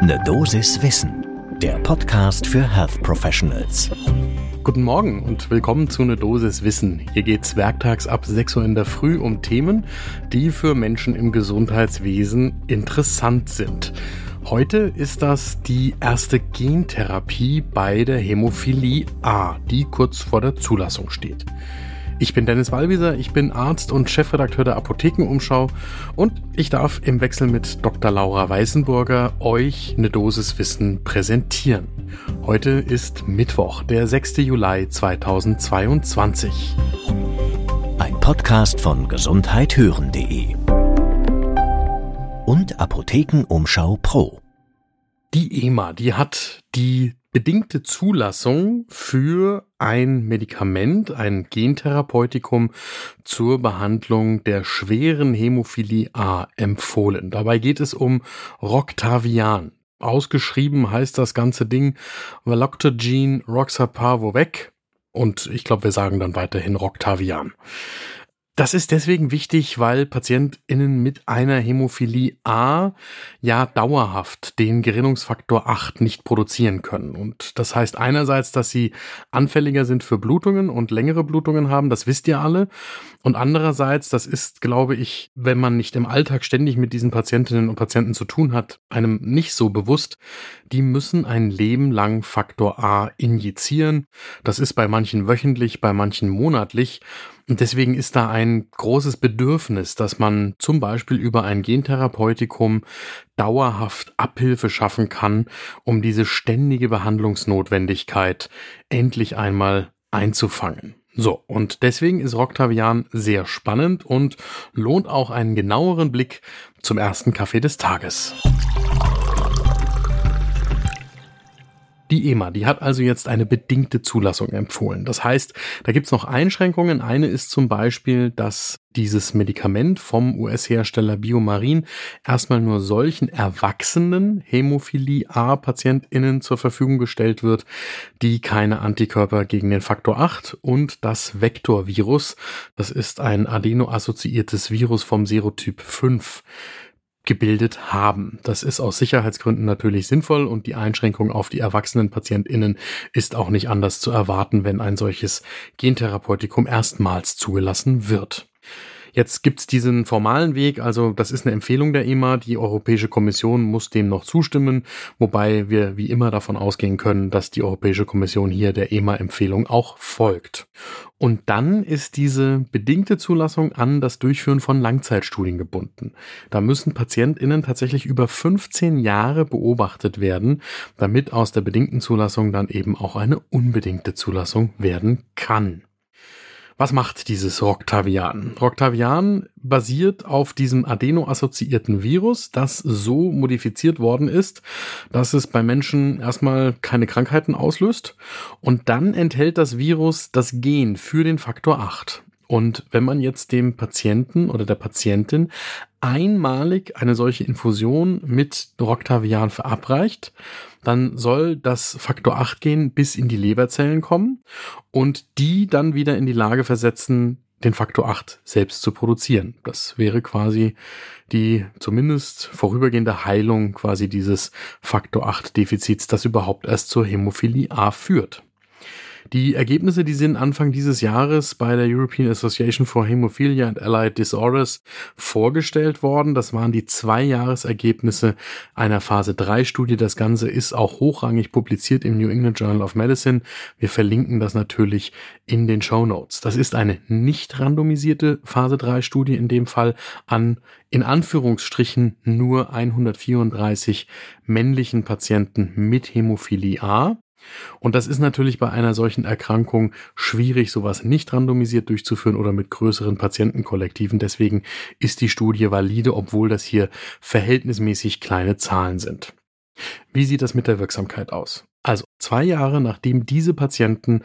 Ne Dosis Wissen, der Podcast für Health Professionals. Guten Morgen und willkommen zu Ne Dosis Wissen. Hier geht's werktags ab 6 Uhr in der Früh um Themen, die für Menschen im Gesundheitswesen interessant sind. Heute ist das die erste Gentherapie bei der Hämophilie A, die kurz vor der Zulassung steht. Ich bin Dennis Wallwieser, ich bin Arzt und Chefredakteur der Apothekenumschau und ich darf im Wechsel mit Dr. Laura Weißenburger euch eine Dosis Wissen präsentieren. Heute ist Mittwoch, der 6. Juli 2022. Ein Podcast von gesundheithören.de und Apothekenumschau Pro. Die EMA, die hat die bedingte Zulassung für ein Medikament, ein Gentherapeutikum zur Behandlung der schweren Hämophilie A empfohlen. Dabei geht es um Roctavian. Ausgeschrieben heißt das ganze Ding Valoctogene Roxapavovec und ich glaube, wir sagen dann weiterhin Roctavian. Das ist deswegen wichtig, weil PatientInnen mit einer Hämophilie A ja dauerhaft den Gerinnungsfaktor 8 nicht produzieren können. Und das heißt einerseits, dass sie anfälliger sind für Blutungen und längere Blutungen haben, das wisst ihr alle. Und andererseits, das ist, glaube ich, wenn man nicht im Alltag ständig mit diesen Patientinnen und Patienten zu tun hat, einem nicht so bewusst, die müssen ein Leben lang Faktor A injizieren. Das ist bei manchen wöchentlich, bei manchen monatlich. Und deswegen ist da ein großes Bedürfnis, dass man zum Beispiel über ein Gentherapeutikum dauerhaft Abhilfe schaffen kann, um diese ständige Behandlungsnotwendigkeit endlich einmal einzufangen. So, und deswegen ist Roctavian sehr spannend und lohnt auch einen genaueren Blick zum ersten Kaffee des Tages. Die EMA, die hat also jetzt eine bedingte Zulassung empfohlen. Das heißt, da gibt's noch Einschränkungen. Eine ist zum Beispiel, dass dieses Medikament vom US-Hersteller Biomarin erstmal nur solchen erwachsenen Hämophilie A-PatientInnen zur Verfügung gestellt wird, die keine Antikörper gegen den Faktor 8 und das Vektorvirus, das ist ein adeno-assoziiertes Virus vom Serotyp 5 gebildet haben. Das ist aus Sicherheitsgründen natürlich sinnvoll und die Einschränkung auf die erwachsenen PatientInnen ist auch nicht anders zu erwarten, wenn ein solches Gentherapeutikum erstmals zugelassen wird. Jetzt gibt's diesen formalen Weg, also das ist eine Empfehlung der EMA, die Europäische Kommission muss dem noch zustimmen, wobei wir wie immer davon ausgehen können, dass die Europäische Kommission hier der EMA-Empfehlung auch folgt. Und dann ist diese bedingte Zulassung an das Durchführen von Langzeitstudien gebunden. Da müssen PatientInnen tatsächlich über 15 Jahre beobachtet werden, damit aus der bedingten Zulassung dann eben auch eine unbedingte Zulassung werden kann. Was macht dieses Roctavian? Roctavian basiert auf diesem adeno-assoziierten Virus, das so modifiziert worden ist, dass es bei Menschen erstmal keine Krankheiten auslöst. Und dann enthält das Virus das Gen für den Faktor 8. Und wenn man jetzt dem Patienten oder der Patientin einmalig eine solche Infusion mit Roctavian verabreicht, dann soll das Faktor 8 Gen bis in die Leberzellen kommen und die dann wieder in die Lage versetzen, den Faktor 8 selbst zu produzieren. Das wäre quasi die zumindest vorübergehende Heilung quasi dieses Faktor 8 Defizits, das überhaupt erst zur Hämophilie A führt. Die Ergebnisse, die sind Anfang dieses Jahres bei der European Association for Hemophilia and Allied Disorders vorgestellt worden. Das waren die zwei Jahresergebnisse einer Phase 3 Studie. Das Ganze ist auch hochrangig publiziert im New England Journal of Medicine. Wir verlinken das natürlich in den Show Notes. Das ist eine nicht randomisierte Phase 3 Studie in dem Fall an in Anführungsstrichen nur 134 männlichen Patienten mit Hämophilie A. Und das ist natürlich bei einer solchen Erkrankung schwierig, sowas nicht randomisiert durchzuführen oder mit größeren Patientenkollektiven. Deswegen ist die Studie valide, obwohl das hier verhältnismäßig kleine Zahlen sind. Wie sieht das mit der Wirksamkeit aus? Also zwei Jahre nachdem diese Patienten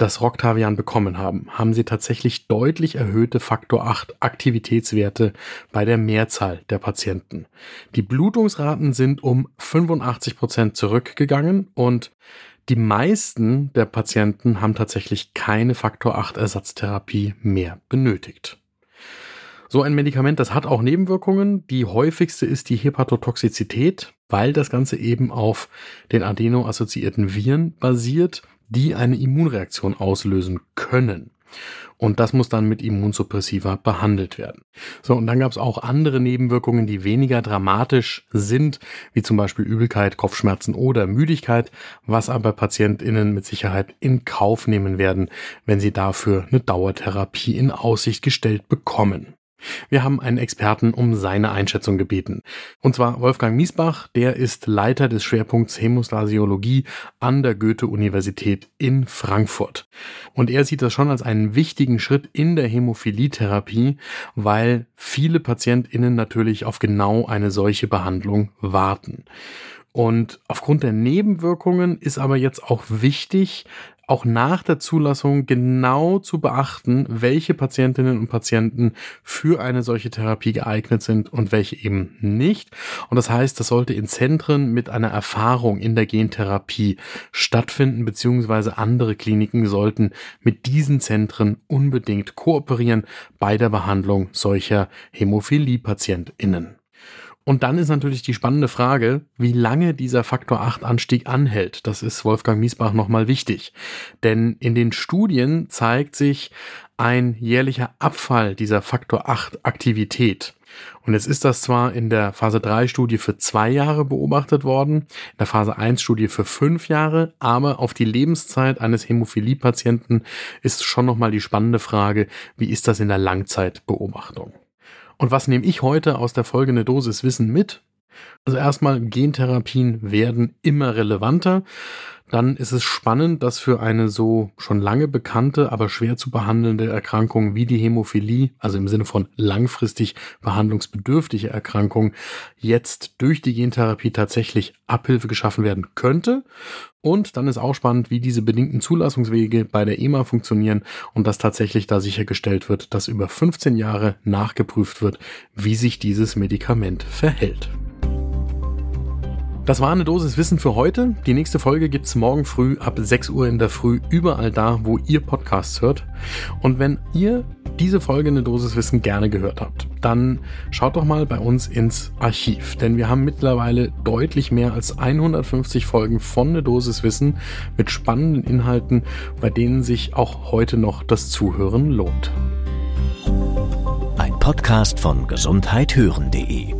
das Roctavian bekommen haben, haben sie tatsächlich deutlich erhöhte Faktor 8 Aktivitätswerte bei der Mehrzahl der Patienten. Die Blutungsraten sind um 85 Prozent zurückgegangen und die meisten der Patienten haben tatsächlich keine Faktor 8 Ersatztherapie mehr benötigt. So ein Medikament, das hat auch Nebenwirkungen. Die häufigste ist die Hepatotoxizität, weil das Ganze eben auf den adeno-assoziierten Viren basiert, die eine Immunreaktion auslösen können. Und das muss dann mit Immunsuppressiva behandelt werden. So, und dann gab es auch andere Nebenwirkungen, die weniger dramatisch sind, wie zum Beispiel Übelkeit, Kopfschmerzen oder Müdigkeit, was aber PatientInnen mit Sicherheit in Kauf nehmen werden, wenn sie dafür eine Dauertherapie in Aussicht gestellt bekommen. Wir haben einen Experten um seine Einschätzung gebeten. Und zwar Wolfgang Miesbach, der ist Leiter des Schwerpunkts Hämostasiologie an der Goethe-Universität in Frankfurt. Und er sieht das schon als einen wichtigen Schritt in der Hämophilietherapie, weil viele PatientInnen natürlich auf genau eine solche Behandlung warten. Und aufgrund der Nebenwirkungen ist aber jetzt auch wichtig, auch nach der Zulassung genau zu beachten, welche Patientinnen und Patienten für eine solche Therapie geeignet sind und welche eben nicht. Und das heißt, das sollte in Zentren mit einer Erfahrung in der Gentherapie stattfinden, beziehungsweise andere Kliniken sollten mit diesen Zentren unbedingt kooperieren bei der Behandlung solcher Hämophilie-PatientInnen. Und dann ist natürlich die spannende Frage, wie lange dieser Faktor 8 Anstieg anhält. Das ist Wolfgang Miesbach nochmal wichtig. Denn in den Studien zeigt sich ein jährlicher Abfall dieser Faktor 8 Aktivität. Und jetzt ist das zwar in der Phase 3 Studie für zwei Jahre beobachtet worden, in der Phase 1 Studie für fünf Jahre, aber auf die Lebenszeit eines Hämophilie-Patienten ist schon nochmal die spannende Frage, wie ist das in der Langzeitbeobachtung? Und was nehme ich heute aus der folgenden Dosis Wissen mit? Also erstmal, Gentherapien werden immer relevanter dann ist es spannend, dass für eine so schon lange bekannte, aber schwer zu behandelnde Erkrankung wie die Hämophilie, also im Sinne von langfristig behandlungsbedürftige Erkrankung, jetzt durch die Gentherapie tatsächlich Abhilfe geschaffen werden könnte. Und dann ist auch spannend, wie diese bedingten Zulassungswege bei der EMA funktionieren und dass tatsächlich da sichergestellt wird, dass über 15 Jahre nachgeprüft wird, wie sich dieses Medikament verhält. Das war eine Dosis Wissen für heute. Die nächste Folge gibt's morgen früh ab 6 Uhr in der Früh überall da, wo ihr Podcasts hört. Und wenn ihr diese Folge eine Dosis Wissen gerne gehört habt, dann schaut doch mal bei uns ins Archiv, denn wir haben mittlerweile deutlich mehr als 150 Folgen von eine Dosis Wissen mit spannenden Inhalten, bei denen sich auch heute noch das Zuhören lohnt. Ein Podcast von gesundheithören.de